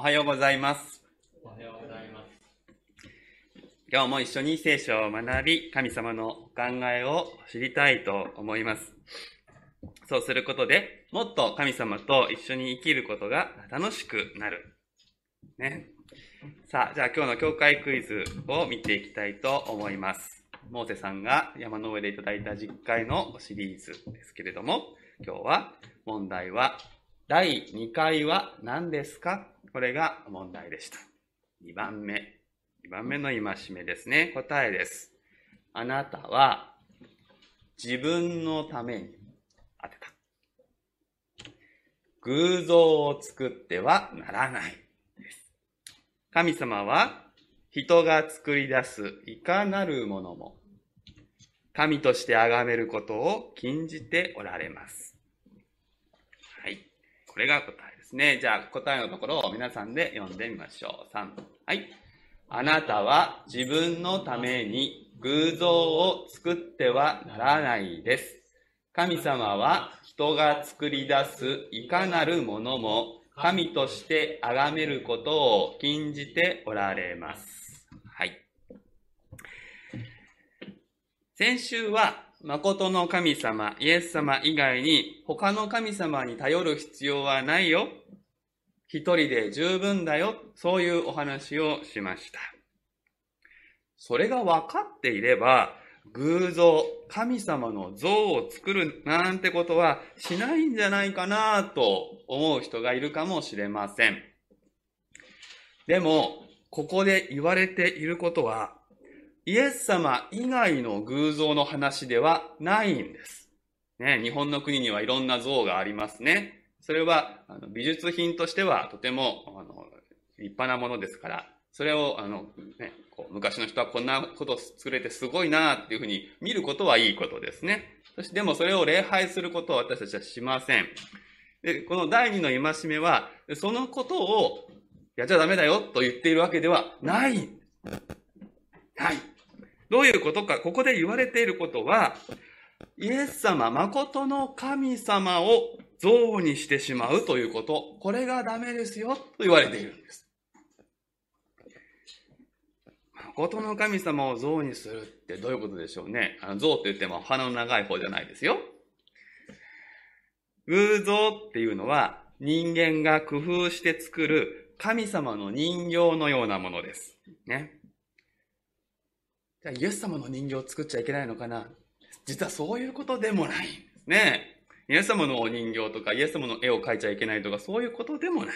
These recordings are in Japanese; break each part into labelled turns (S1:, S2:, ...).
S1: おはようございます。
S2: おはようございます。
S1: 今日も一緒に聖書を学び、神様のお考えを知りたいと思います。そうすることで、もっと神様と一緒に生きることが楽しくなる。ね。さあ、じゃあ今日の教会クイズを見ていきたいと思います。モーセさんが山の上でいただいた実会のシリーズですけれども、今日は問題は、第2回は何ですか？これが問題でした。2番目。2番目の戒めですね。答えです。あなたは自分のために当てた。偶像を作ってはならない。です。神様は人が作り出すいかなるものも神として崇めることを禁じておられます。これが答えですね。じゃあ答えのところを皆さんで読んでみましょう。3。はい。あなたは自分のために偶像を作ってはならないです。神様は人が作り出すいかなるものも神として崇めることを禁じておられます。はい。先週は誠の神様、イエス様以外に他の神様に頼る必要はないよ。一人で十分だよ。そういうお話をしました。それが分かっていれば、偶像、神様の像を作るなんてことはしないんじゃないかなと思う人がいるかもしれません。でも、ここで言われていることは、イエス様以外の偶像の話ではないんです。ね、日本の国にはいろんな像がありますね。それはあの美術品としてはとてもあの立派なものですから、それをあの、ね、こう昔の人はこんなことを作れてすごいなっていうふうに見ることはいいことですね。そしてでもそれを礼拝することは私たちはしません。で、この第二の戒めは、そのことをやっちゃダメだよと言っているわけではない。はい。どういうことか、ここで言われていることは、イエス様、誠の神様を像にしてしまうということ、これがダメですよと言われているんです。誠の神様を像にするってどういうことでしょうね。あの像って言っても鼻の長い方じゃないですよ。偶像っていうのは人間が工夫して作る神様の人形のようなものです。ね。じゃあイエス様の人形を作っちゃいけないのかな？実はそういうことでもないんですね。イエス様のお人形とかイエス様の絵を描いちゃいけないとかそういうことでもない。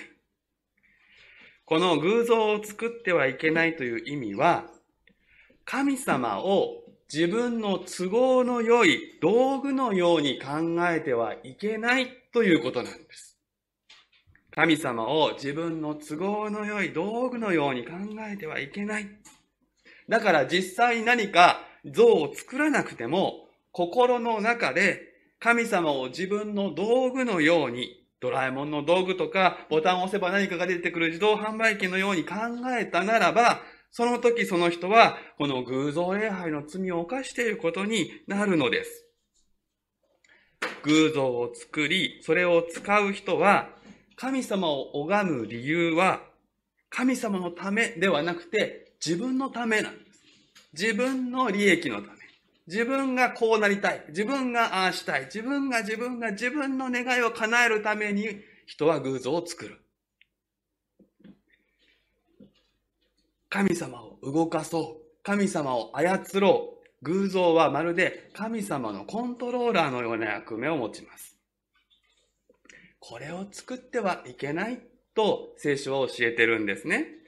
S1: この偶像を作ってはいけないという意味は、神様を自分の都合の良い道具のように考えてはいけないということなんです。神様を自分の都合の良い道具のように考えてはいけない。だから実際何か像を作らなくても、心の中で神様を自分の道具のようにドラえもんの道具とか、ボタンを押せば何かが出てくる自動販売機のように考えたならば、その時その人は、この偶像礼拝の罪を犯していることになるのです。偶像を作り、それを使う人は、神様を拝む理由は、神様のためではなくて、自分のためなんです。自分の利益のため。自分がこうなりたい。自分がああしたい。自分が自分が自分の願いを叶えるために人は偶像を作る。神様を動かそう。神様を操ろう。偶像はまるで神様のコントローラーのような役目を持ちます。これを作ってはいけないと聖書は教えてるんですね。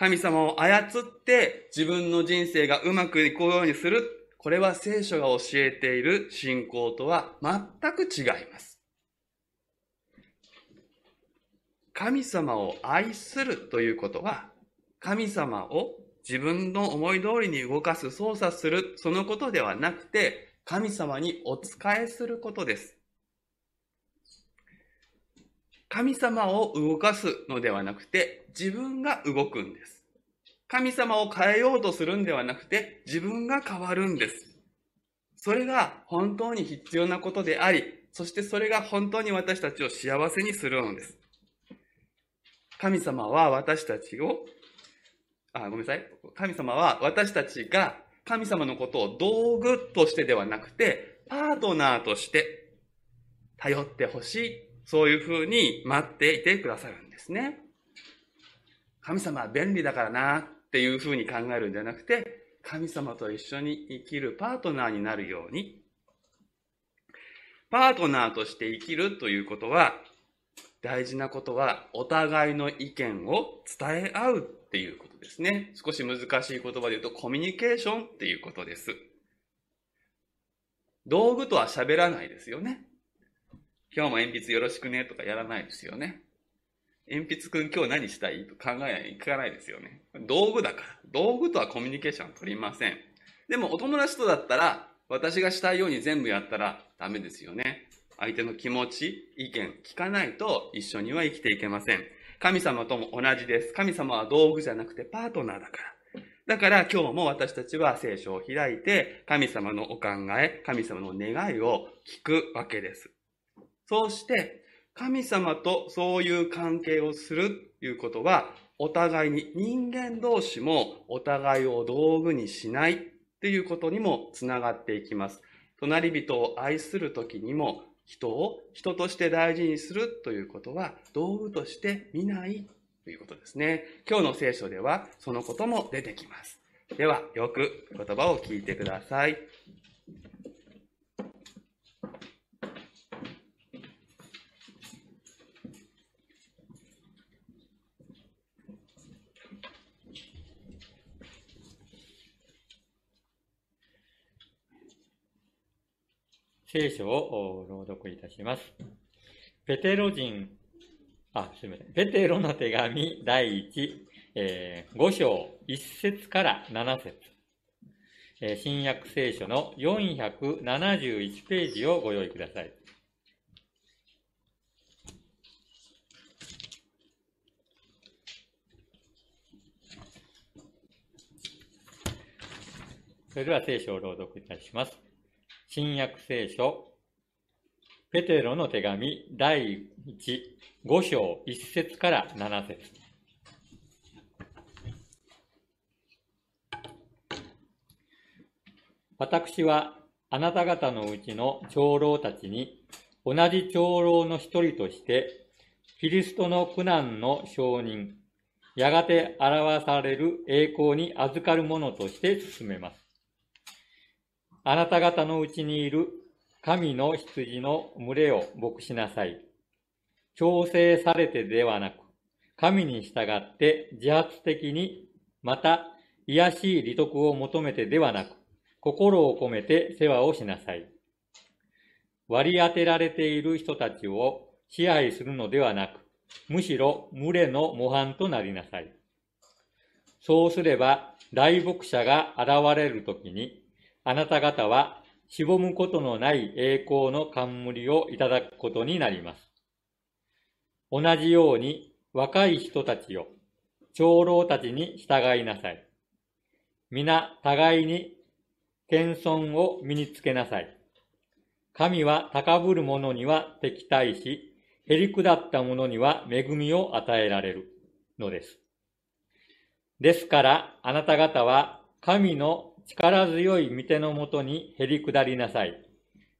S1: 神様を操って自分の人生がうまくいくようにする。これは聖書が教えている信仰とは全く違います。神様を愛するということは、神様を自分の思い通りに動かす、操作する、そのことではなくて、神様にお仕えすることです。神様を動かすのではなくて、自分が動くんです。神様を変えようとするんではなくて、自分が変わるんです。それが本当に必要なことであり、そしてそれが本当に私たちを幸せにするのです。神様は私たちを、あ、ごめんなさい。神様は私たちが神様のことを道具としてではなくて、パートナーとして頼ってほしい。そういうふうに待っていてくださるんですね。神様は便利だからなっていうふうに考えるんじゃなくて、神様と一緒に生きるパートナーになるように、パートナーとして生きるということは、大事なことは、お互いの意見を伝え合うっていうことですね。少し難しい言葉で言うと、コミュニケーションっていうことです。道具とは喋らないですよね。今日も鉛筆よろしくねとかやらないですよね。鉛筆くん今日何したい？と考えない、かないですよね。道具だから。道具とはコミュニケーション取りません。でもお友達とだったら、私がしたいように全部やったらダメですよね。相手の気持ち、意見、聞かないと一緒には生きていけません。神様とも同じです。神様は道具じゃなくてパートナーだから。だから今日も私たちは聖書を開いて、神様のお考え、神様の願いを聞くわけです。そうして、神様とそういう関係をするということは、お互いに人間同士もお互いを道具にしないっていうことにもつながっていきます。隣人を愛するときにも人を人として大事にするということは道具として見ないということですね。今日の聖書ではそのことも出てきます。では、よく言葉を聞いてください。
S2: 聖書を朗読いたします。ペテロ人、あ、すみません。ペテロの手紙第1、えー、5章1節から7節、えー、新約聖書の471ページをご用意ください。それでは聖書を朗読いたします。新約聖書、ペテロの手紙第1、5章1節から7節私はあなた方のうちの長老たちに同じ長老の一人としてキリストの苦難の証人、やがて表される栄光に預かるものとして進めます。あなた方のうちにいる神の羊の群れを牧しなさい。強制されてではなく、神に従って自発的に、また、癒しい利得を求めてではなく、心を込めて世話をしなさい。割り当てられている人たちを支配するのではなく、むしろ群れの模範となりなさい。そうすれば、大牧者が現れるときに、あなた方はしぼむことのない栄光の冠をいただくことになります。同じように若い人たちよ、長老たちに従いなさい。皆互いに謙遜を身につけなさい。神は高ぶる者には敵対し、へり下った者には恵みを与えられるのです。ですから、あなた方は神の力強い御手のもとにへり下りなさい。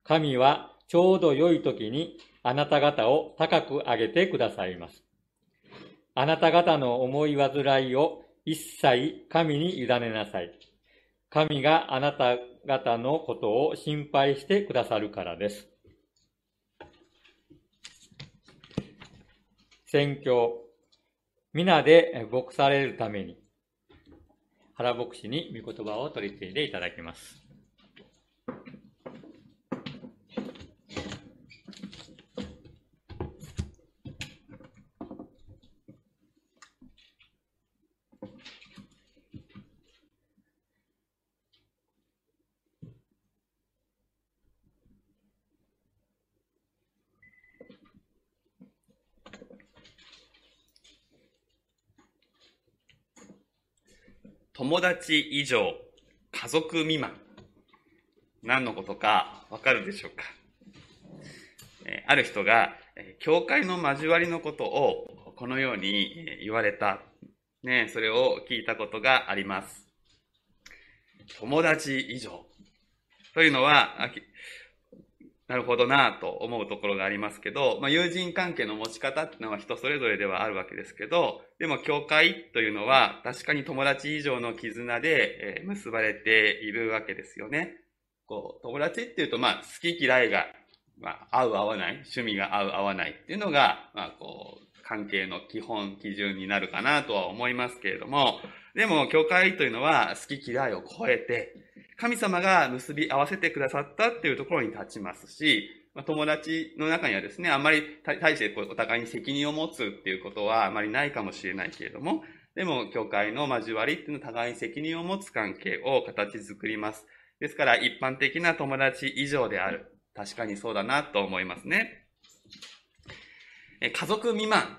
S2: 神はちょうど良い時にあなた方を高く上げてくださいます。あなた方の思い煩いを一切神に委ねなさい。神があなた方のことを心配してくださるからです。宣教、皆で牧されるために、原牧師に御言葉を取り次いでいただきます。
S1: 友達以上、家族未満。何のことかわかるでしょうか？えある人が、え教会の交わりのことをこのようにえ言われた。ね、それを聞いたことがあります。友達以上。というのは、なるほどなと思うところがありますけど、まあ、友人関係の持ち方っていうのは人それぞれではあるわけですけど、でも教会というのは確かに友達以上の絆で結ばれているわけですよね。こう、友達っていうと、まあ、好き嫌いが、まあ、合う合わない、趣味が合う合わないっていうのが、まあ、こう、関係の基本、基準になるかなとは思いますけれども、でも、教会というのは好き嫌いを超えて、神様が結び合わせてくださったっていうところに立ちますしま、友達の中にはですね、あんまり対してお互いに責任を持つっていうことはあまりないかもしれないけれども、でも、教会の交わりっていうのは互いに責任を持つ関係を形作ります。ですから、一般的な友達以上である。確かにそうだなと思いますね。家族未満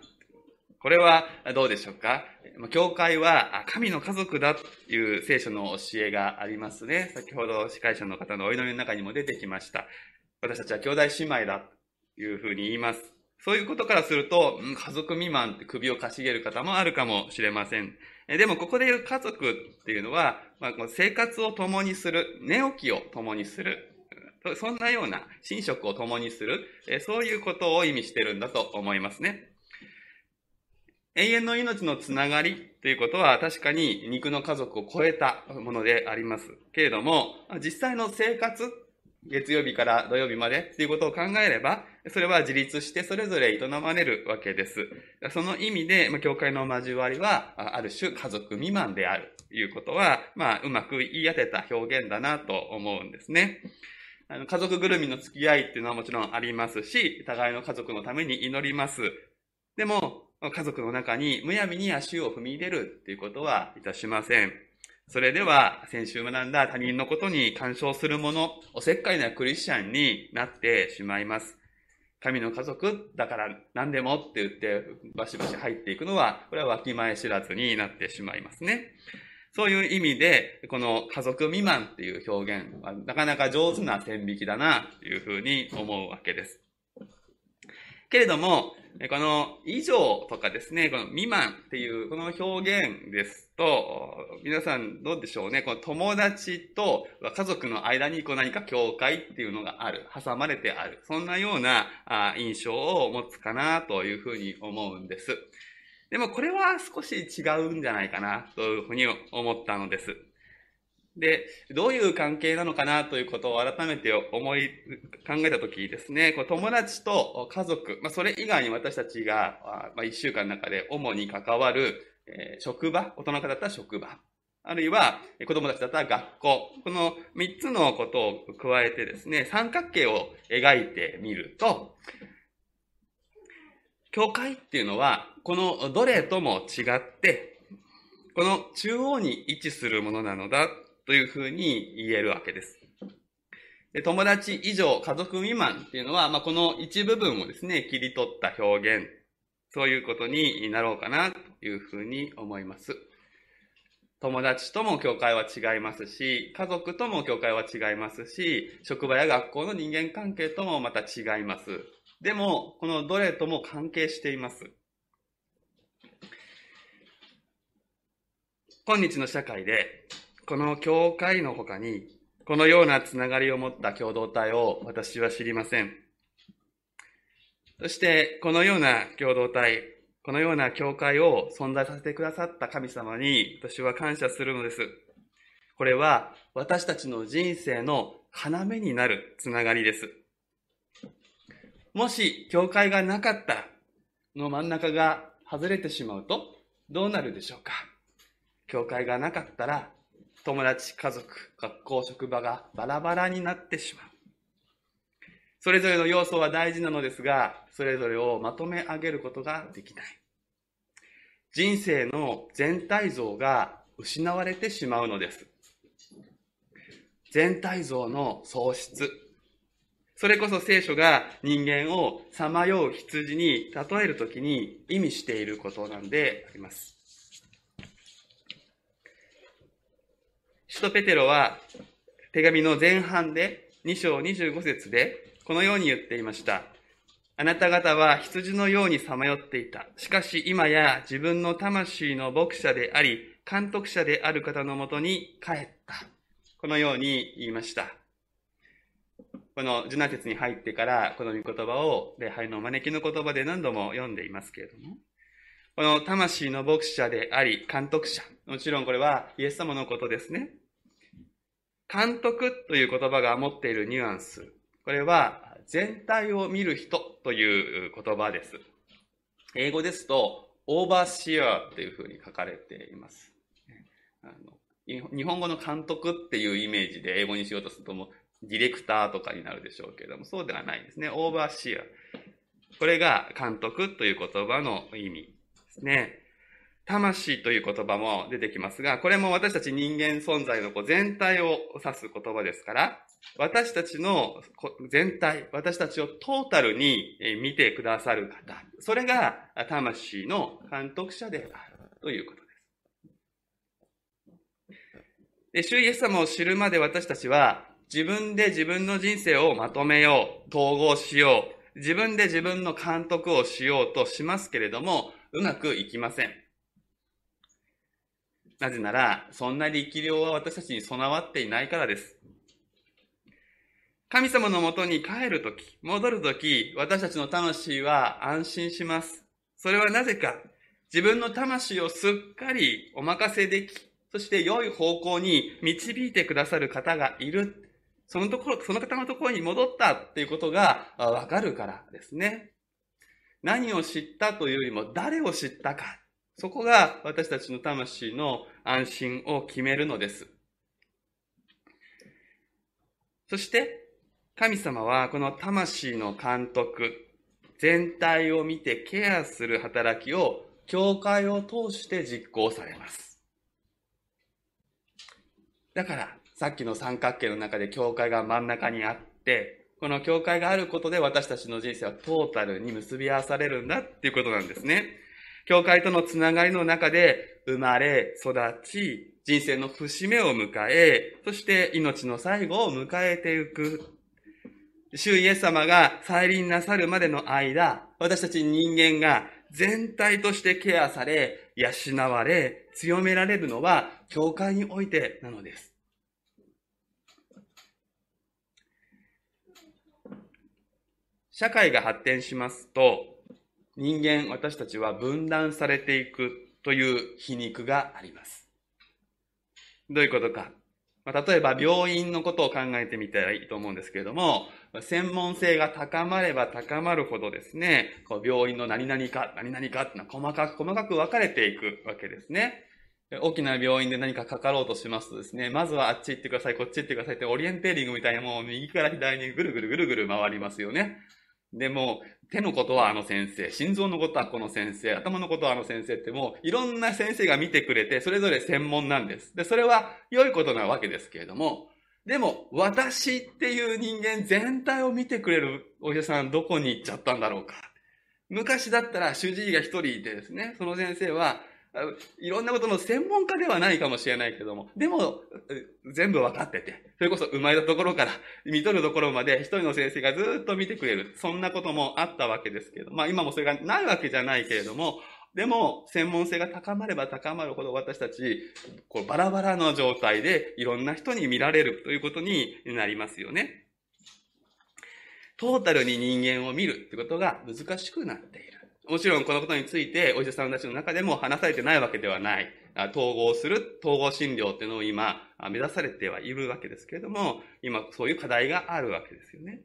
S1: これはどうでしょうか？教会は神の家族だという聖書の教えがありますね。先ほど司会者の方のお祈りの中にも出てきました。私たちは兄弟姉妹だというふうに言います。そういうことからすると、家族未満って首をかしげる方もあるかもしれません。でもここで言う家族っていうのは、まあ、生活を共にする、寝起きを共にする。そんなような寝食を共にする、そういうことを意味してるんだと思いますね。永遠の命のつながりということは確かに肉の家族を超えたものでありますけれども、実際の生活、月曜日から土曜日までということを考えれば、それは自立してそれぞれ営まれるわけです。その意味で、教会の交わりは、ある種家族未満であるということは、まあ、うまく言い当てた表現だなと思うんですね。あの家族ぐるみの付き合いっていうのはもちろんありますし、互いの家族のために祈ります。でも、家族の中にむやみに足を踏み入れるっていうことはいたしません。それでは、先週学んだ他人のことに干渉する者、おせっかいなクリスチャンになってしまいます。神の家族だから何でもって言ってバシバシ入っていくのは、これはわきまえ知らずになってしまいますね。そういう意味で、この家族未満っていう表現はなかなか上手な線引きだなというふうに思うわけです。けれども、この以上とかですね、この未満っていうこの表現ですと、皆さんどうでしょうね、この友達と家族の間にこう何か境界っていうのがある、挟まれてある、そんなような印象を持つかなというふうに思うんです。でもこれは少し違うんじゃないかなというふうに思ったのです。で、どういう関係なのかなということを改めて思い、考えたときですね、こう友達と家族、まあ、それ以外に私たちが、まあ、一週間の中で主に関わる、えー、職場、大人方だったら職場、あるいは子供たちだったら学校、この三つのことを加えてですね、三角形を描いてみると、教会っていうのは、このどれとも違って、この中央に位置するものなのだというふうに言えるわけです。で友達以上、家族未満っていうのは、まあ、この一部分をですね、切り取った表現、そういうことになろうかなというふうに思います。友達とも教会は違いますし、家族とも教会は違いますし、職場や学校の人間関係ともまた違います。でも、このどれとも関係しています。今日の社会で、この教会の他に、このようなつながりを持った共同体を私は知りません。そして、このような共同体、このような教会を存在させてくださった神様に私は感謝するのです。これは私たちの人生の要になるつながりです。もし教会がなかった、の真ん中が外れてしまうとどうなるでしょうか？教会がなかったら友達、家族、学校、職場がバラバラになってしまう。それぞれの要素は大事なのですが、それぞれをまとめ上げることができない。人生の全体像が失われてしまうのです。全体像の喪失。それこそ聖書が人間をさまよう羊に例えるときに意味していることなんであります。使徒ペテロは手紙の前半で2章25節でこのように言っていました。あなた方は羊のようにさまよっていた。しかし今や自分の魂の牧者であり、監督者である方のもとに帰った。このように言いました。この受難節に入ってから、この御言葉を礼拝の招きの言葉で何度も読んでいますけれども、この魂の牧者であり、監督者。もちろんこれはイエス様のことですね。監督という言葉が持っているニュアンス。これは全体を見る人という言葉です。英語ですと、オーバーシアーというふうに書かれています。あの日本語の監督っていうイメージで英語にしようとするともディレクターとかになるでしょうけれども、そうではないんですね。オーバーシアー。これが監督という言葉の意味ですね。魂という言葉も出てきますが、これも私たち人間存在の全体を指す言葉ですから、私たちの全体、私たちをトータルに見てくださる方、それが魂の監督者であるということです。で、主イエス様を知るまで私たちは自分で自分の人生をまとめよう、統合しよう、自分で自分の監督をしようとしますけれども、うまくいきません。なぜなら、そんな力量は私たちに備わっていないからです。神様のもとに帰るとき、戻るとき、私たちの魂は安心します。それはなぜか、自分の魂をすっかりお任せでき、そして良い方向に導いてくださる方がいる。そのところ、その方のところに戻ったっていうことがわかるからですね。何を知ったというよりも誰を知ったか。そこが私たちの魂の安心を決めるのです。そして、神様はこの魂の監督、全体を見てケアする働きを教会を通して実行されます。だから、さっきの三角形の中で教会が真ん中にあって、この教会があることで私たちの人生はトータルに結び合わされるんだっていうことなんですね。教会とのつながりの中で生まれ、育ち、人生の節目を迎え、そして命の最後を迎えていく。主イエス様が再臨なさるまでの間、私たち人間が全体としてケアされ、養われ、強められるのは、教会においてなのです。社会が発展しますと、人間、私たちは分断されていくという皮肉があります。どういうことか。まあ、例えば病院のことを考えてみたらいいと思うんですけれども、専門性が高まれば高まるほどですね、こう病院の何々か、何々かっていうのは細かく細かく分かれていくわけですね。大きな病院で何かかかろうとしますとですね、まずはあっち行ってください、こっち行ってくださいってオリエンテーリングみたいなもう右から左にぐるぐるぐるぐる回りますよね。でも、手のことはあの先生、心臓のことはこの先生、頭のことはあの先生ってもういろんな先生が見てくれて、それぞれ専門なんです。で、それは良いことなわけですけれども、でも、私っていう人間全体を見てくれるお医者さんどこに行っちゃったんだろうか。昔だったら主治医が一人いてですね、その先生はいろんなことの専門家ではないかもしれないけども、でも、全部分かってて、それこそ生まれたところから、見とるところまで一人の先生がずっと見てくれる。そんなこともあったわけですけど、まあ今もそれがないわけじゃないけれども、でも、専門性が高まれば高まるほど私たち、こうバラバラの状態でいろんな人に見られるということになりますよね。トータルに人間を見るってことが難しくなっている。もちろんこのことについてお医者さんたちの中でも話されてないわけではない。統合する、統合診療っていうのを今目指されてはいるわけですけれども、今そういう課題があるわけですよね。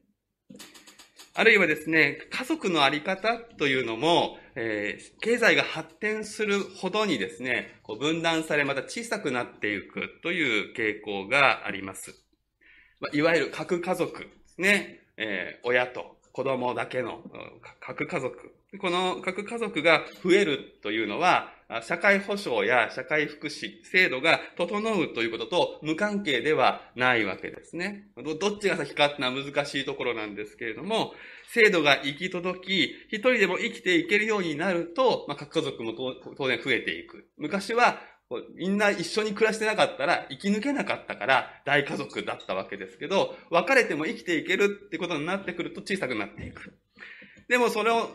S1: あるいはですね、家族のあり方というのも、えー、経済が発展するほどにですね、こう分断されまた小さくなっていくという傾向があります。まあ、いわゆる核家族ですね、えー、親と子供だけの核家族この核家族が増えるというのは、社会保障や社会福祉、制度が整うということと無関係ではないわけですね。どっちが先かっていうのは難しいところなんですけれども、制度が行き届き、一人でも生きていけるようになると、まあ、核家族も当然増えていく。昔はみんな一緒に暮らしてなかったら生き抜けなかったから大家族だったわけですけど、別れても生きていけるってことになってくると小さくなっていく。でもそれを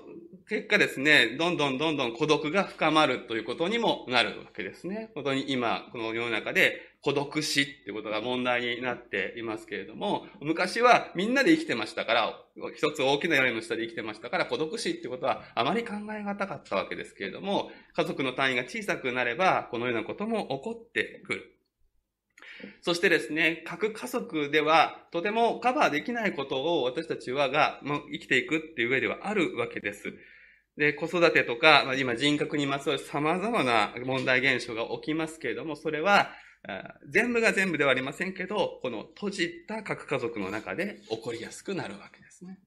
S1: 結果ですね、どんどんどんどん孤独が深まるということにもなるわけですね。本当に今、この世の中で孤独死ってことが問題になっていますけれども、昔はみんなで生きてましたから、一つ大きな屋根の下で生きてましたから、孤独死ってことはあまり考えがたかったわけですけれども、家族の単位が小さくなれば、このようなことも起こってくる。そしてですね、各家族ではとてもカバーできないことを私たちはが、もう生きていくっていう上ではあるわけです。で、子育てとか、まあ、今人格にまつわる様々な問題現象が起きますけれども、それは、全部が全部ではありませんけど、この閉じた核家族の中で起こりやすくなるわけですね。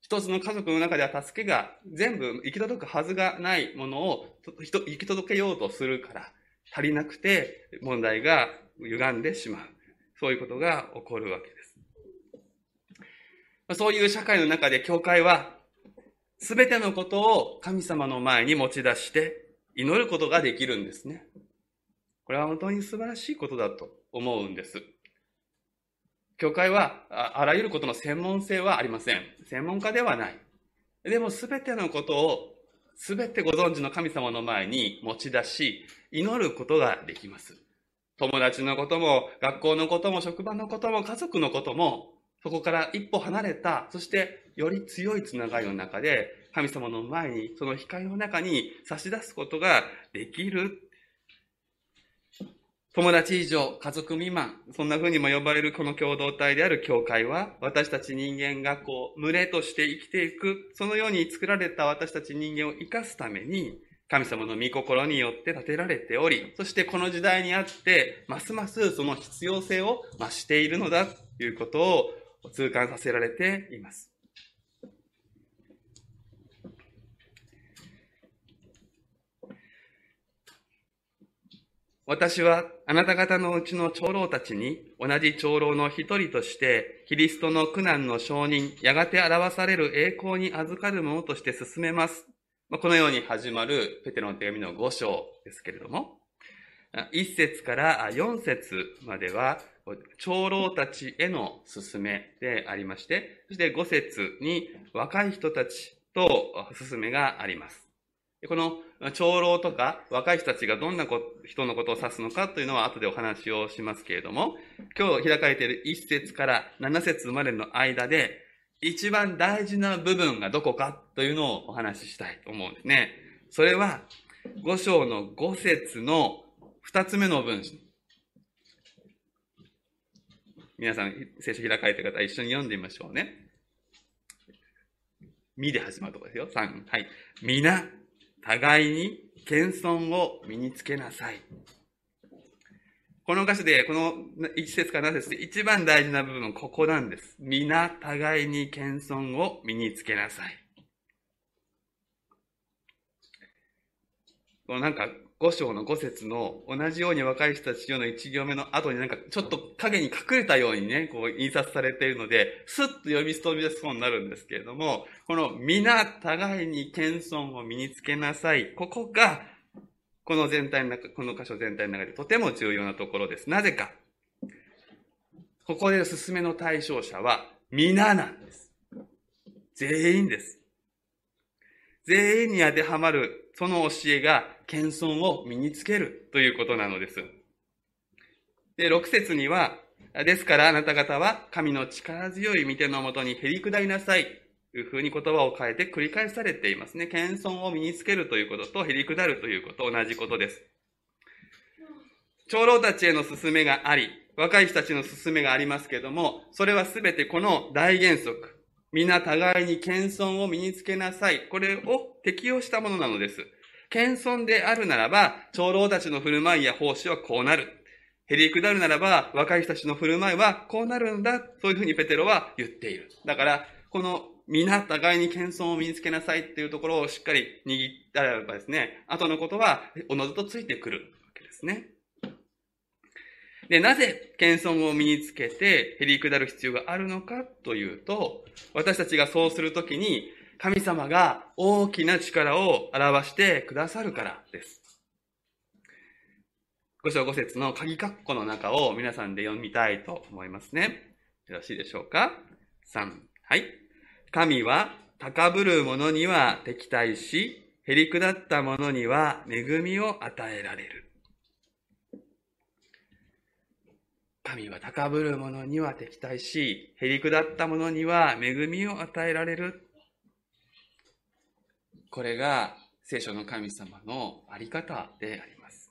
S1: 一つの家族の中では助けが全部行き届くはずがないものを行き届けようとするから足りなくて問題が歪んでしまう。そういうことが起こるわけです。そういう社会の中で教会はすべてのことを神様の前に持ち出して祈ることができるんですね。これは本当に素晴らしいことだと思うんです。教会はあらゆることの専門性はありません。専門家ではない。でもすべてのことをすべてご存知の神様の前に持ち出し、祈ることができます。友達のことも、学校のことも、職場のことも、家族のことも、そこから一歩離れた、そしてより強いつながりの中で、神様の前に、その光の中に差し出すことができる。友達以上、家族未満、そんな風にも呼ばれるこの共同体である教会は、私たち人間がこう、群れとして生きていく、そのように作られた私たち人間を生かすために、神様の御心によって建てられており、そしてこの時代にあって、ますますその必要性を増しているのだということを痛感させられています。私はあなた方のうちの長老たちに同じ長老の一人としてキリストの苦難の承認、やがて表される栄光に預かるものとして進めます。このように始まるペテロの手紙の5章ですけれども、1節から4節までは長老たちへの勧めでありまして、そして5節に若い人たちと勧めがあります。この長老とか若い人たちがどんな人のことを指すのかというのは後でお話をしますけれども、今日開かれている1節から7節までの間で、一番大事な部分がどこかというのをお話ししたいと思うんですね。それは、5章の5節の2つ目の文章。皆さん、聖書開かれてる方、一緒に読んでみましょうね。みで始まるところですよ。3。はい。皆、互いに謙遜を身につけなさい。この歌詞で、この一節から7節で一番大事な部分、ここなんです。皆、互いに謙遜を身につけなさい。このなんか、五章の五節の同じように若い人たちよの一行目の後になんかちょっと影に隠れたようにね、こう印刷されているので、スッと読み飛び出しそうになるんですけれども、この皆互いに謙遜を身につけなさい。ここが、この全体の中、この箇所全体の中でとても重要なところです。なぜか。ここで進めの対象者は皆なんです。全員です。全員に当てはまるその教えが謙遜を身につけるということなのです。で、6節には、ですからあなた方は神の力強い御手のもとにへり下りなさい。というふうに言葉を変えて繰り返されていますね。謙遜を身につけるということとへり下るということ、同じことです。長老たちへの勧めがあり、若い人たちの勧めがありますけれども、それはすべてこの大原則、皆互いに謙遜を身につけなさい。これを適用したものなのです。謙遜であるならば、長老たちの振る舞いや奉仕はこうなる。へり下るならば、若い人たちの振る舞いはこうなるんだ。そういうふうにペテロは言っている。だから、この皆互いに謙遜を身につけなさいっていうところをしっかり握ったらばですね、後のことはおのずとついてくるわけですね。で、なぜ謙遜を身につけてへり下る必要があるのかというと、私たちがそうするときに神様が大きな力を表してくださるからです。五章五節の鍵括弧の中を皆さんで読みたいと思いますね。よろしいでしょうか ?3。はい。神は高ぶる者には敵対し、へり下った者には恵みを与えられる。神は高ぶる者には敵対し、へり下った者には恵みを与えられる。これが聖書の神様のあり方であります。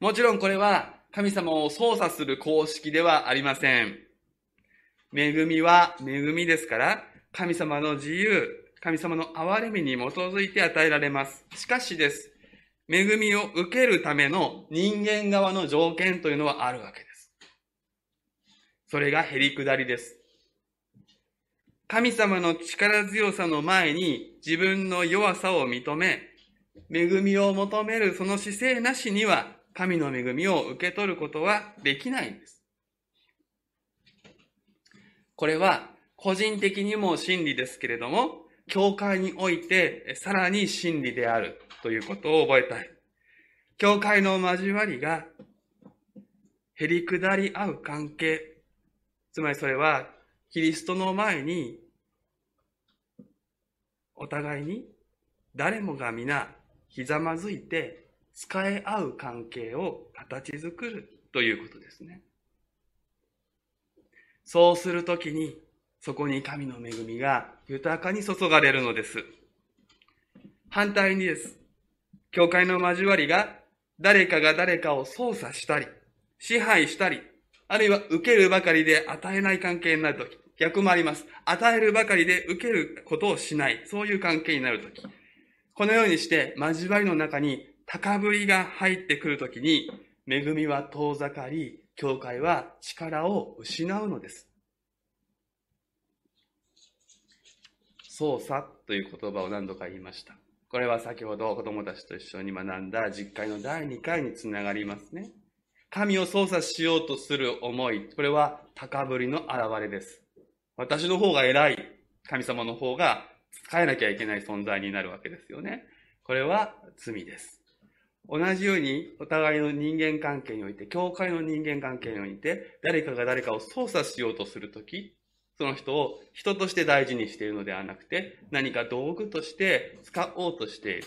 S1: もちろんこれは神様を操作する公式ではありません。恵みは恵みですから、神様の自由、神様の憐れみに基づいて与えられます。しかしです。恵みを受けるための人間側の条件というのはあるわけです。それがへりくだりです。神様の力強さの前に自分の弱さを認め、恵みを求めるその姿勢なしには神の恵みを受け取ることはできないんです。これは個人的にも真理ですけれども、教会においてさらに真理であるということを覚えたい。教会の交わりが、へりくだり合う関係。つまりそれは、キリストの前に、お互いに、誰もが皆、ひざまずいて、使え合う関係を形作るということですね。そうするときに、そこに神の恵みが豊かに注がれるのです。反対にです。教会の交わりが誰かが誰かを操作したり、支配したり、あるいは受けるばかりで与えない関係になるとき、逆もあります。与えるばかりで受けることをしない、そういう関係になるとき。このようにして交わりの中に高ぶりが入ってくるときに、恵みは遠ざかり、教会は力を失うのです。操作という言葉を何度か言いました。これは先ほど子供たちと一緒に学んだ実会の第2回につながりますね。神を操作しようとする思い、これは高ぶりの現れです。私の方が偉い、神様の方が使えなきゃいけない存在になるわけですよね。これは罪です。同じように、お互いの人間関係において、教会の人間関係において、誰かが誰かを操作しようとするとき、その人を人として大事にしているのではなくて、何か道具として使おうとしている。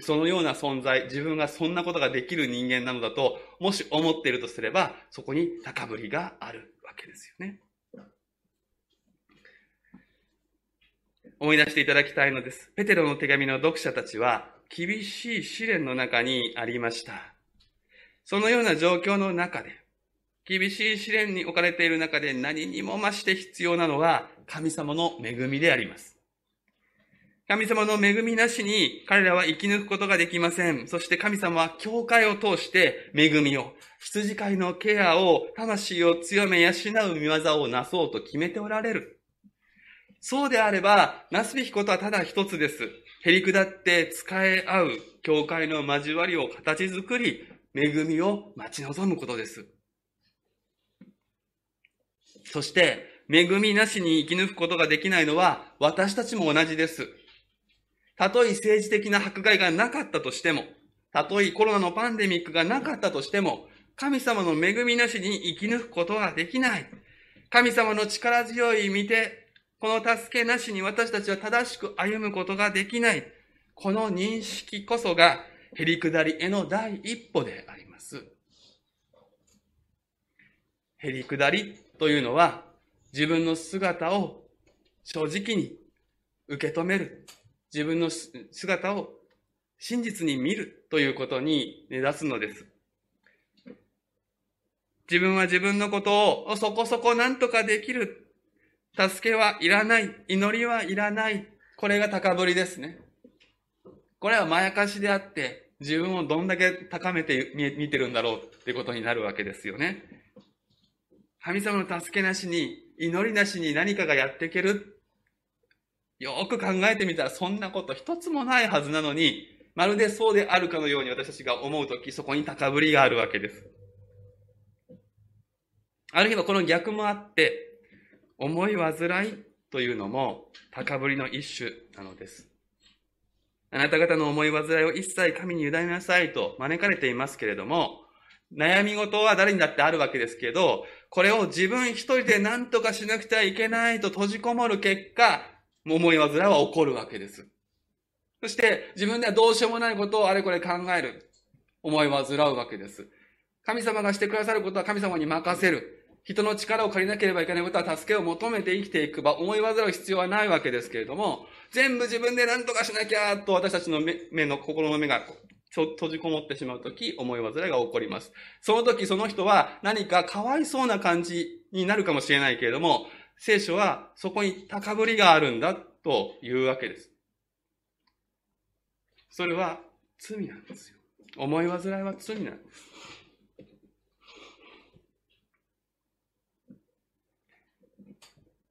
S1: そのような存在、自分がそんなことができる人間なのだと、もし思っているとすれば、そこに高ぶりがあるわけですよね。思い出していただきたいのです。ペテロの手紙の読者たちは、厳しい試練の中にありました。そのような状況の中で、厳しい試練に置かれている中で何にも増して必要なのは神様の恵みであります。神様の恵みなしに彼らは生き抜くことができません。そして神様は教会を通して恵みを、羊飼いのケアを、魂を強め養う見業をなそうと決めておられる。そうであれば、なすべきことはただ一つです。へり下って使え合う教会の交わりを形作り、恵みを待ち望むことです。そして、恵みなしに生き抜くことができないのは私たちも同じです。たとえ政治的な迫害がなかったとしても、たとえコロナのパンデミックがなかったとしても、神様の恵みなしに生き抜くことはできない。神様の力強い見て、この助けなしに私たちは正しく歩むことができない。この認識こそが、へりくだりへの第一歩であります。へりくだりというのは、自分の姿を正直に受け止める。自分の姿を真実に見るということに根ざすのです。自分は自分のことをそこそこ何とかできる助けはいらない。祈りはいらない。これが高ぶりですね。これはまやかしであって、自分をどんだけ高めて見てるんだろうってことになるわけですよね。神様の助けなしに、祈りなしに何かがやっていける。よく考えてみたらそんなこと一つもないはずなのに、まるでそうであるかのように私たちが思うとき、そこに高ぶりがあるわけです。ある日はこの逆もあって、思い煩いというのも高ぶりの一種なのです。あなた方の思い煩いを一切神に委ねなさいと招かれていますけれども、悩み事は誰にだってあるわけですけど、これを自分一人で何とかしなくてはいけないと閉じこもる結果、思い煩いは起こるわけです。そして自分ではどうしようもないことをあれこれ考える。思い煩うわけです。神様がしてくださることは神様に任せる。人の力を借りなければいけないことは助けを求めて生きていく場、思い煩う必要はないわけですけれども、全部自分で何とかしなきゃと私たちの目の心の目が閉じこもってしまうとき、思い煩いが起こります。その時その人は何かかわいそうな感じになるかもしれないけれども、聖書はそこに高ぶりがあるんだというわけです。それは罪なんですよ。思い煩いは罪なんです。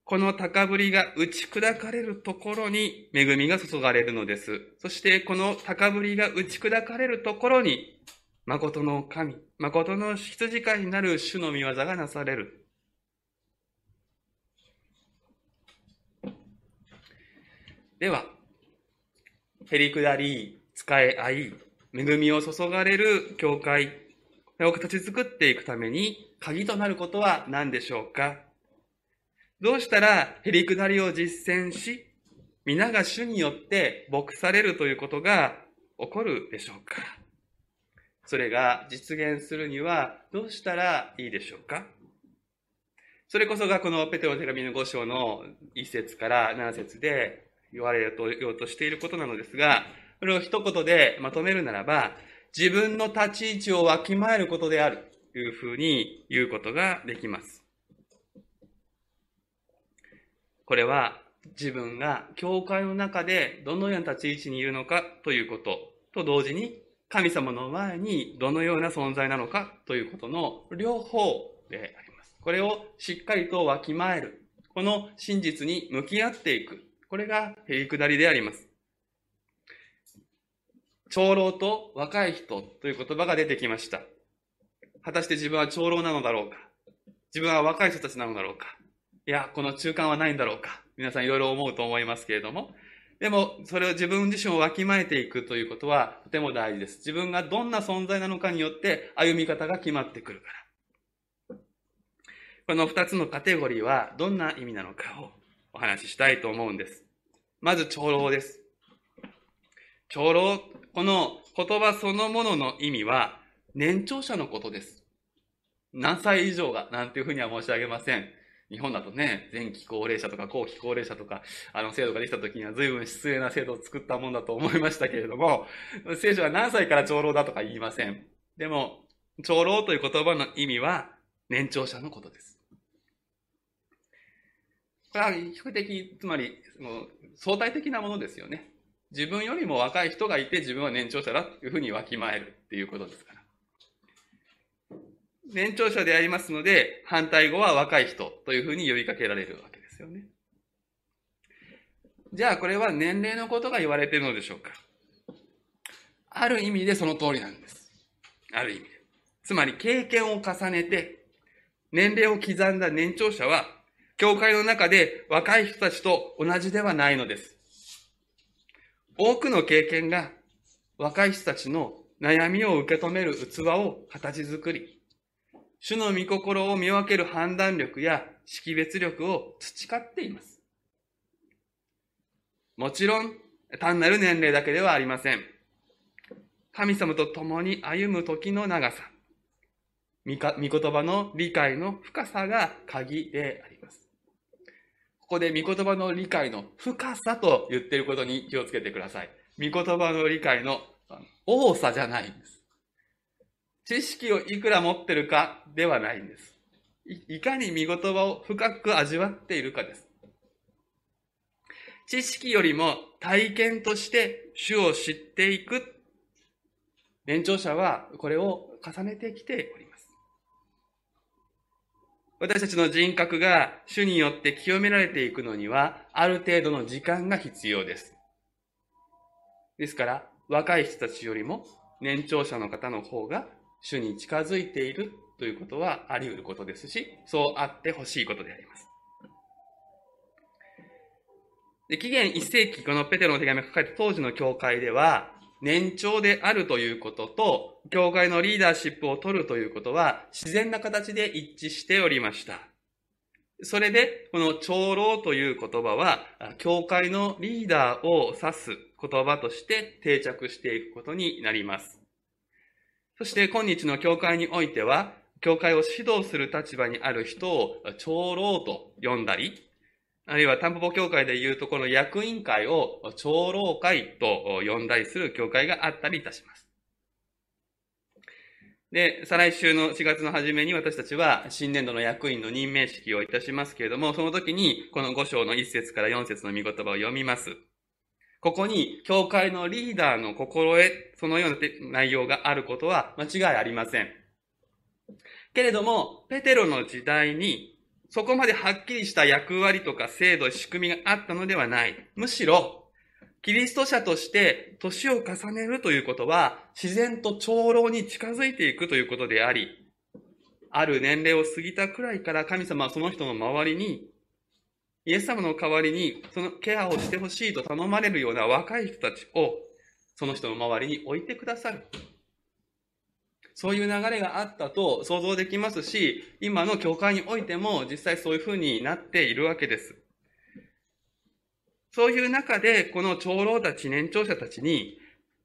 S1: この高ぶりが打ち砕かれるところに恵みが注がれるのです。そしてこの高ぶりが打ち砕かれるところに、誠の神、誠の羊飼いになる主の御業がなされる。では、へりくだり、使え合い、恵みを注がれる教会を形作っていくために鍵となることは何でしょうか？どうしたらへりくだりを実践し、皆が主によって牧されるということが起こるでしょうか？それが実現するにはどうしたらいいでしょうか？それこそがこのペテロの手紙の5章の1節から7節で言われようとしていることなのですが、それを一言でまとめるならば、自分の立ち位置をわきまえることであるというふうに言うことができます。これは自分が教会の中でどのような立ち位置にいるのかということと同時に神様の前にどのような存在なのかということの両方であります。これをしっかりとわきまえる。この真実に向き合っていく。これがへりくだりであります。長老と若い人という言葉が出てきました。果たして自分は長老なのだろうか？自分は若い人たちなのだろうか？いや、この中間はないんだろうか？皆さんいろいろ思うと思いますけれども。でも、それを自分自身をわきまえていくということはとても大事です。自分がどんな存在なのかによって歩み方が決まってくるから。この二つのカテゴリーはどんな意味なのかをお話ししたいと思うんです。まず、長老です。長老、この言葉そのものの意味は年長者のことです。何歳以上がなんていうふうには申し上げません。日本だとね、前期高齢者とか後期高齢者とか、あの制度ができた時には随分失礼な制度を作ったもんだと思いましたけれども、聖書は何歳から長老だとか言いません。でも、長老という言葉の意味は年長者のことです。これは比較的、つまり、相対的なものですよね。自分よりも若い人がいて自分は年長者だというふうにわきまえるっていうことですから。年長者でありますので、反対語は若い人というふうに呼びかけられるわけですよね。じゃあこれは年齢のことが言われているのでしょうかある意味でその通りなんです。ある意味で。つまり経験を重ねて、年齢を刻んだ年長者は、教会の中で若い人たちと同じではないのです。多くの経験が若い人たちの悩みを受け止める器を形作り、主の御心を見分ける判断力や識別力を培っています。もちろん、単なる年齢だけではありません。神様と共に歩む時の長さ、御言葉の理解の深さが鍵であります。ここで御言葉の理解の深さと言っていることに気をつけてください。御言葉の理解の多さじゃないんです。知識をいくら持ってるかではないんです。いかに御言葉を深く味わっているかです。知識よりも体験として主を知っていく。年長者はこれを重ねてきております。私たちの人格が主によって清められていくのには、ある程度の時間が必要です。ですから、若い人たちよりも年長者の方の方が主に近づいているということはあり得ることですし、そうあってほしいことであります。で紀元1世紀、このペテロの手紙が書かれた当時の教会では、年長であるということと、教会のリーダーシップを取るということは、自然な形で一致しておりました。それで、この長老という言葉は、教会のリーダーを指す言葉として定着していくことになります。そして今日の教会においては、教会を指導する立場にある人を長老と呼んだり、あるいはタンポポ教会でいうとこの役員会を長老会と呼んだりする教会があったりいたします。で、再来週の4月の初めに私たちは新年度の役員の任命式をいたしますけれども、その時にこの5章の1節から4節の御言葉を読みます。ここに、教会のリーダーの心得、そのような内容があることは間違いありません。けれども、ペテロの時代に、そこまではっきりした役割とか制度、仕組みがあったのではない。むしろ、キリスト者として年を重ねるということは、自然と長老に近づいていくということであり、ある年齢を過ぎたくらいから神様はその人の周りに、イエス様の代わりにそのケアをしてほしいと頼まれるような若い人たちを、その人の周りに置いてくださる。そういう流れがあったと想像できますし、今の教会においても実際そういうふうになっているわけです。そういう中で、この長老たち、年長者たちに、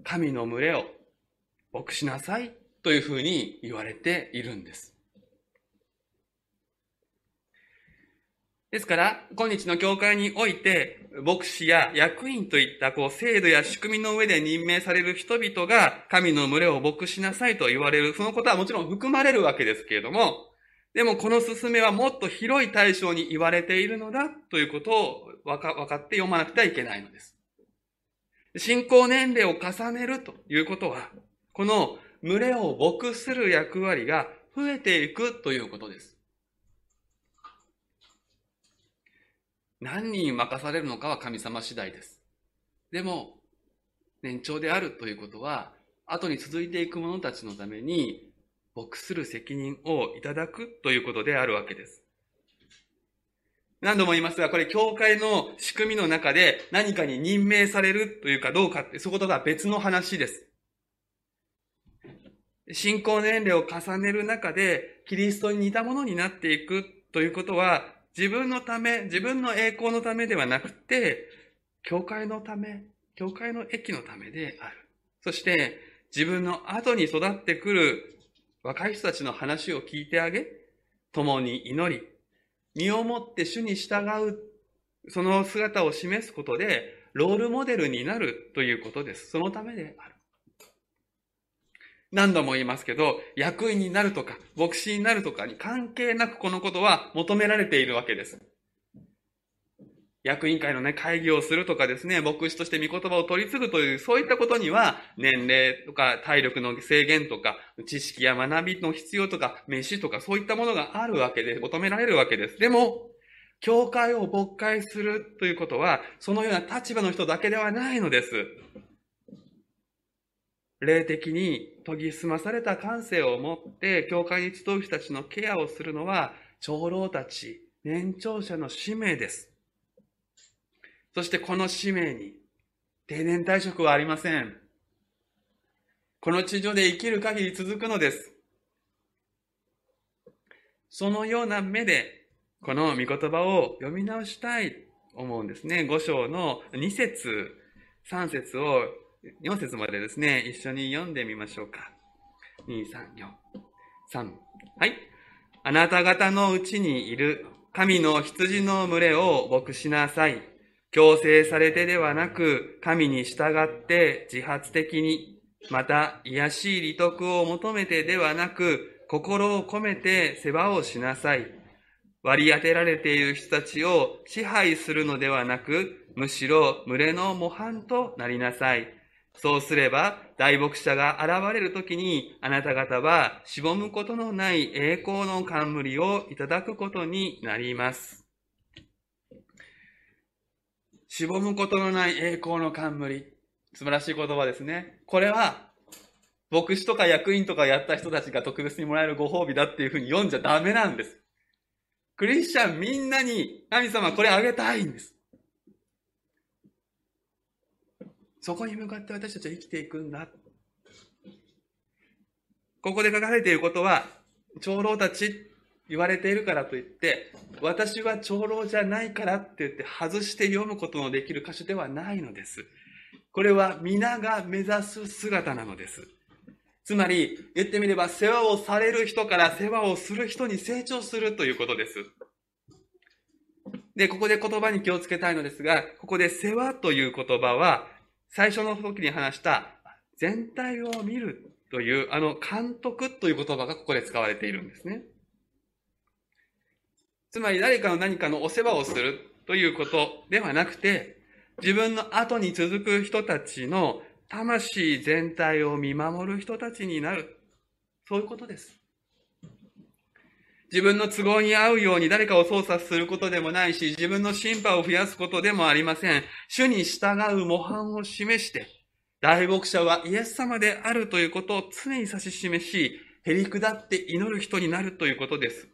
S1: 神の群れを牧しなさいというふうに言われているんです。ですから、今日の教会において、牧師や役員といったこう制度や仕組みの上で任命される人々が神の群れを牧しなさいと言われる、そのことはもちろん含まれるわけですけれども、でもこの勧めはもっと広い対象に言われているのだということを分かって読まなくてはいけないのです。信仰年齢を重ねるということは、この群れを牧する役割が増えていくということです。何人任されるのかは神様次第です。でも、年長であるということは、後に続いていく者たちのために牧する責任をいただくということであるわけです。何度も言いますが、これ、教会の仕組みの中で何かに任命されるというかどうかって、そことが別の話です。信仰年齢を重ねる中で、キリストに似たものになっていくということは、自分のため、自分の栄光のためではなくて、教会のため、教会の益のためである。そして、自分の後に育ってくる若い人たちの話を聞いてあげ、共に祈り、身をもって主に従う、その姿を示すことで、ロールモデルになるということです。そのためである。何度も言いますけど、役員になるとか、牧師になるとかに関係なくこのことは求められているわけです。役員会のね、会議をするとかですね、牧師として御言葉を取り継ぐという、そういったことには、年齢とか体力の制限とか、知識や学びの必要とか、飯とか、そういったものがあるわけで、求められるわけです。でも、教会を牧会するということは、そのような立場の人だけではないのです。霊的に研ぎ澄まされた感性を持って、教会に集う人たちのケアをするのは、長老たち、年長者の使命です。そしてこの使命に定年退職はありません。この地上で生きる限り続くのです。そのような目で、この御言葉を読み直したいと思うんですね。5章の2節、3節を、4節までですね、一緒に読んでみましょうか。2、3、4、3。はい。あなた方のうちにいる神の羊の群れを牧しなさい。強制されてではなく、神に従って自発的に、また、癒しい利得を求めてではなく、心を込めて世話をしなさい。割り当てられている人たちを支配するのではなく、むしろ群れの模範となりなさい。そうすれば、大牧者が現れるときに、あなた方は、しぼむことのない栄光の冠をいただくことになります。しぼむことのない栄光の冠。素晴らしい言葉ですね。これは、牧師とか役員とかやった人たちが特別にもらえるご褒美だっていうふうに読んじゃダメなんです。クリスチャンみんなに神様これあげたいんです。そこに向かって私たちは生きていくんだ。ここで書かれていることは、長老たち、言われているからといって、私は長老じゃないからって言って外して読むことのできる箇所ではないのです。これは皆が目指す姿なのです。つまり、言ってみれば世話をされる人から世話をする人に成長するということです。で、ここで言葉に気をつけたいのですが、ここで世話という言葉は、最初の時に話した全体を見るという、あの監督という言葉がここで使われているんですね。つまり誰かの何かのお世話をするということではなくて、自分の後に続く人たちの魂全体を見守る人たちになる。そういうことです。自分の都合に合うように誰かを操作することでもないし、自分の審判を増やすことでもありません。主に従う模範を示して、大牧者はイエス様であるということを常に指し示し、へり下って祈る人になるということです。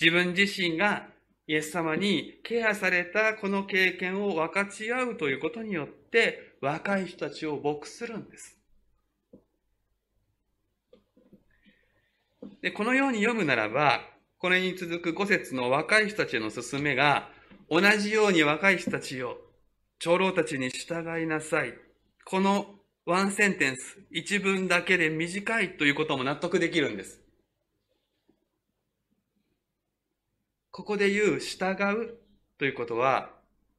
S1: 自分自身がイエス様にケアされたこの経験を分かち合うということによって、若い人たちを牧するんです。で、このように読むならば、これに続く5節の若い人たちへの勧めが、同じように若い人たちよ、長老たちに従いなさい。このワンセンテンス、一文だけで短いということも納得できるんです。ここで言う従うということは、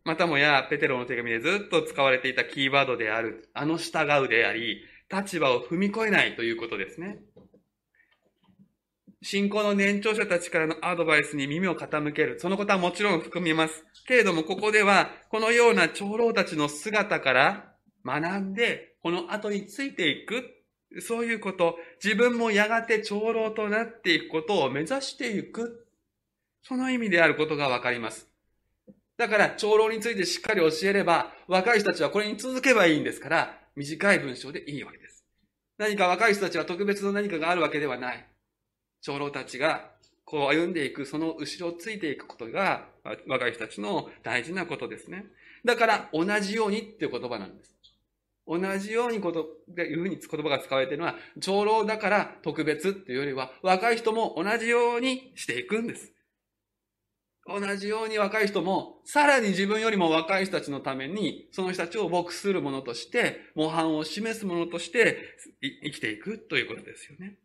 S1: またもやペテロの手紙でずっと使われていたキーワードである、あの従うであり、立場を踏み越えないということですね。信仰の年長者たちからのアドバイスに耳を傾ける。そのことはもちろん含みます。けれども、ここでは、このような長老たちの姿から学んで、この後についていく。そういうこと。自分もやがて長老となっていくことを目指していく。その意味であることがわかります。だから、長老についてしっかり教えれば、若い人たちはこれに続けばいいんですから、短い文章でいいわけです。何か若い人たちは特別の何かがあるわけではない。長老たちがこう歩んでいく、その後ろをついていくことが若い人たちの大事なことですね。だから同じようにっていう言葉なんです。同じようにこと、でいうふうに言葉が使われているのは、長老だから特別っていうよりは、若い人も同じようにしていくんです。同じように若い人も、さらに自分よりも若い人たちのために、その人たちを牧するものとして、模範を示すものとして生きていくということですよね。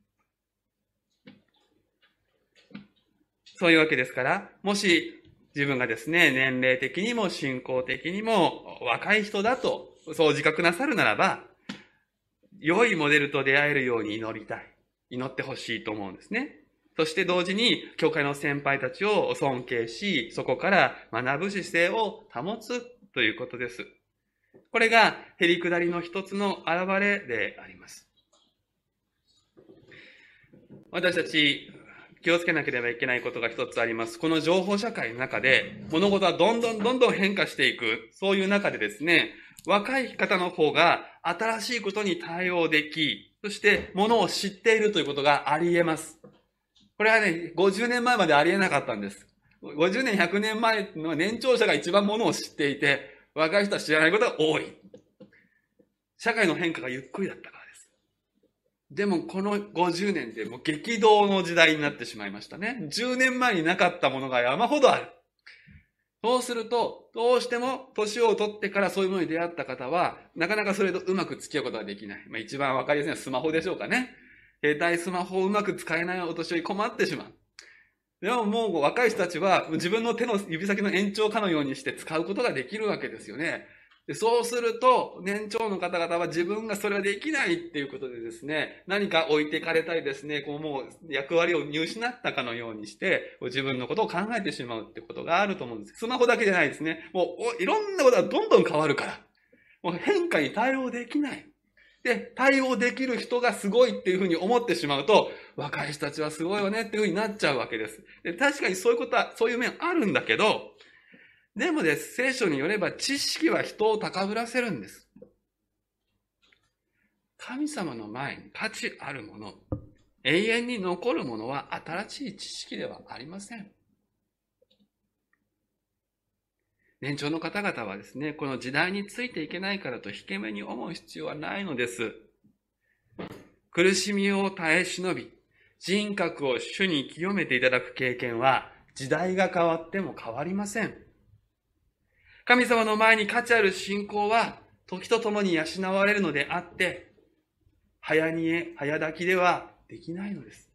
S1: そういうわけですから、もし自分がですね、年齢的にも信仰的にも若い人だと、そう自覚なさるならば、良いモデルと出会えるように祈りたい。祈ってほしいと思うんですね。そして同時に、教会の先輩たちを尊敬し、そこから学ぶ姿勢を保つということです。これが、へりくだりの一つの現れであります。私たち、気をつけなければいけないことが一つあります。この情報社会の中で、物事はどんどんどんどん変化していく。そういう中でですね、若い方の方が新しいことに対応でき、そして物を知っているということがあり得ます。これはね、50年前まであり得なかったんです。50年、100年前の年長者が一番物を知っていて、若い人は知らないことが多い。社会の変化がゆっくりだったからで。もこの50年でもう激動の時代になってしまいましたね。10年前になかったものが山ほどある。そうすると、どうしても年を取ってからそういうものに出会った方は、なかなかそれとうまく付き合うことができない。まあ一番わかりやすいのはスマホでしょうかね。携帯スマホをうまく使えないお年寄り困ってしまう。でももう若い人たちは自分の手の指先の延長かのようにして使うことができるわけですよね。でそうすると、年長の方々は自分がそれはできないっていうことでですね、何か置いていかれたりですね、こうもう役割を見失ったかのようにして、自分のことを考えてしまうってことがあると思うんです。スマホだけじゃないですね。もういろんなことがどんどん変わるから。もう変化に対応できない。で、対応できる人がすごいっていうふうに思ってしまうと、若い人たちはすごいよねっていうふうになっちゃうわけです。で確かにそういうことは、そういう面あるんだけど、でもです、聖書によれば知識は人を高ぶらせるんです。神様の前に価値あるもの、永遠に残るものは新しい知識ではありません。年長の方々はですね、この時代についていけないからと引け目に思う必要はないのです。苦しみを耐え忍び、人格を主に清めていただく経験は、時代が変わっても変わりません。神様の前に価値ある信仰は、時とともに養われるのであって、早煮え、早炊きではできないのです。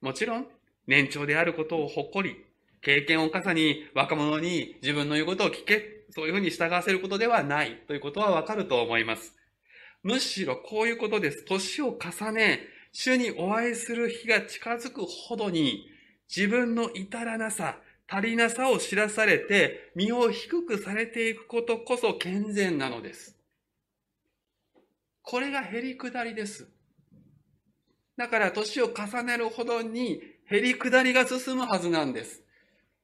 S1: もちろん、年長であることを誇り、経験を重に若者に自分の言うことを聞け、そういうふうに従わせることではないということはわかると思います。むしろこういうことです。年を重ね、主にお会いする日が近づくほどに、自分の至らなさ、足りなさを知らされて、身を低くされていくことこそ健全なのです。これがへりくだりです。だから年を重ねるほどにへりくだりが進むはずなんです。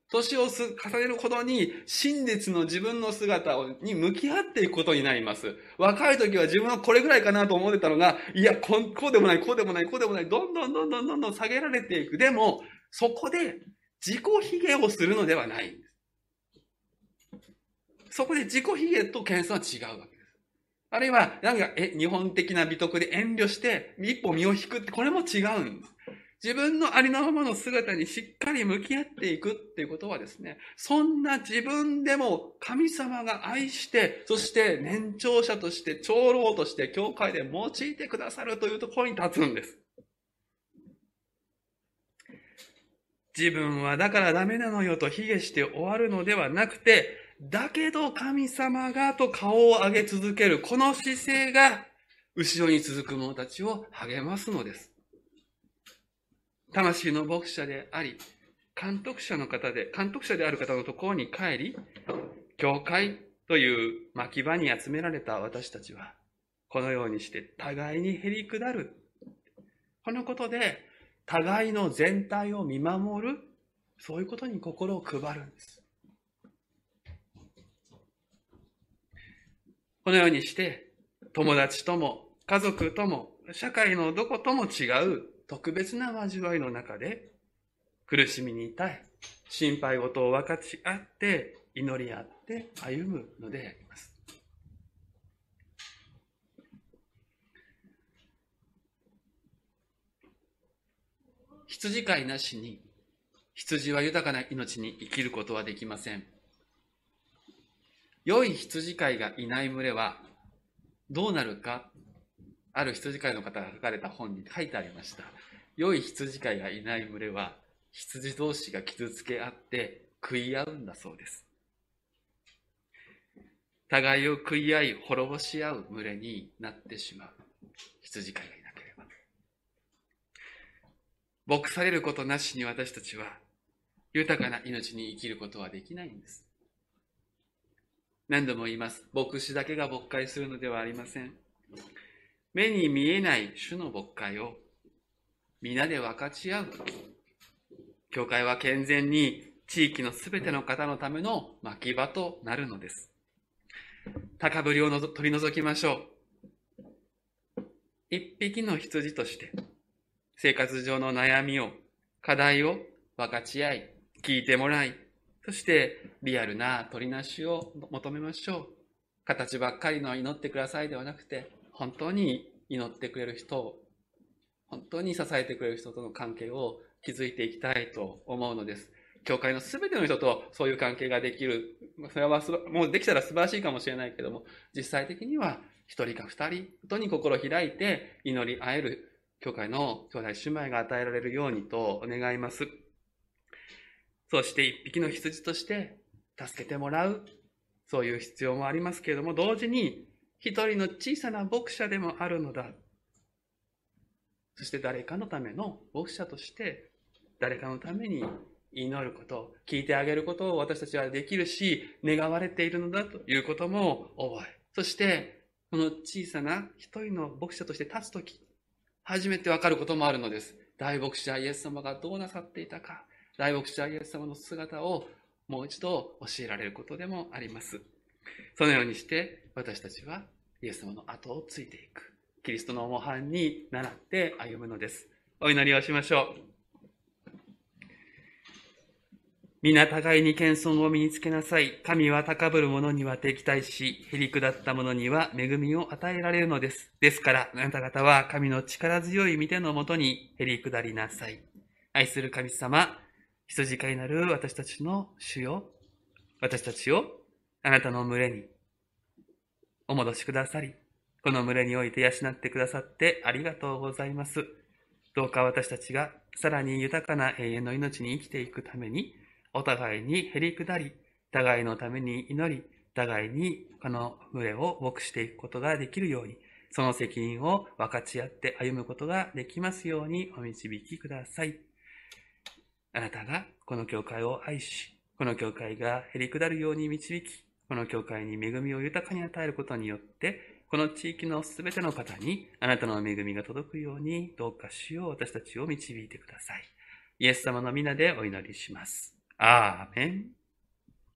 S1: 年を重ねるほどに真実の自分の姿に向き合っていくことになります。若い時は自分はこれぐらいかなと思ってたのが、いや、こうでもない、こうでもない、こうでもない、どんどんどんどんどんどん下げられていく。でも、そこで自己卑下をするのではないんです。そこで自己卑下と謙遜は違うわけです。あるいは、なんか、え、日本的な美徳で遠慮して、一歩身を引くって、これも違うんです。自分のありのままの姿にしっかり向き合っていくっていうことはですね、そんな自分でも神様が愛して、そして年長者として、長老として、教会で用いてくださるというところに立つんです。自分はだからダメなのよと卑下して終わるのではなくて、だけど神様がと顔を上げ続けるこの姿勢が後ろに続く者たちを励ますのです。魂の牧者であり、監督者の方で、監督者である方のところに帰り、教会という牧場に集められた私たちは、このようにして互いにへり下る。このことで、互いの全体を見守る、そういうことに心を配るんです。このようにして、友達とも、家族とも、社会のどことも違う特別な交わりの中で、苦しみに耐え、心配事を分かち合って、祈り合って歩むのであります。羊飼いなしに、羊は豊かな命に生きることはできません。良い羊飼いがいない群れは、どうなるか、ある羊飼いの方が書かれた本に書いてありました。良い羊飼いがいない群れは、羊同士が傷つけ合って食い合うんだそうです。互いを食い合い滅ぼし合う群れになってしまう羊飼いがい牧されることなしに私たちは豊かな命に生きることはできないんです。何度も言います。牧師だけが牧会するのではありません。目に見えない主の牧会を皆で分かち合う。教会は健全に地域のすべての方のための牧場となるのです。高ぶりを取り除きましょう。一匹の羊として生活上の悩みを、課題を分かち合い、聞いてもらい、そしてリアルな取りなしを求めましょう。形ばっかりの祈ってくださいではなくて、本当に祈ってくれる人を、本当に支えてくれる人との関係を築いていきたいと思うのです。教会の全ての人とそういう関係ができる。それはもうできたら素晴らしいかもしれないけども、実際的には一人か二人とに心を開いて祈り合える教会の兄弟姉妹が与えられるようにと願います。そして一匹の羊として助けてもらう、そういう必要もありますけれども、同時に一人の小さな牧者でもあるのだ。そして誰かのための牧者として、誰かのために祈ること、聞いてあげることを私たちはできるし、願われているのだということも覚え、そして、この小さな一人の牧者として立つとき、初めてわかることもあるのです。大牧師はイエス様がどうなさっていたか、大牧師はイエス様の姿をもう一度教えられることでもあります。そのようにして私たちはイエス様の後をついていく。キリストの模範に倣って歩むのです。お祈りをしましょう。皆互いに謙遜を身につけなさい。神は高ぶる者には敵対し、へりくだった者には恵みを与えられるのです。ですから、あなた方は神の力強い御手のもとにへりくだりなさい。愛する神様、羊飼いなる私たちの主よ、私たちをあなたの群れにお戻しくださり、この群れにおいて養ってくださってありがとうございます。どうか私たちがさらに豊かな永遠の命に生きていくために、お互いにへりくだり、互いのために祈り、互いにこの群れを牧していくことができるように、その責任を分かち合って歩むことができますようにお導きください。あなたがこの教会を愛し、この教会がへりくだるように導き、この教会に恵みを豊かに与えることによって、この地域のすべての方にあなたの恵みが届くように、どうか主よ私たちを導いてください。イエス様の皆でお祈りします。アーメン。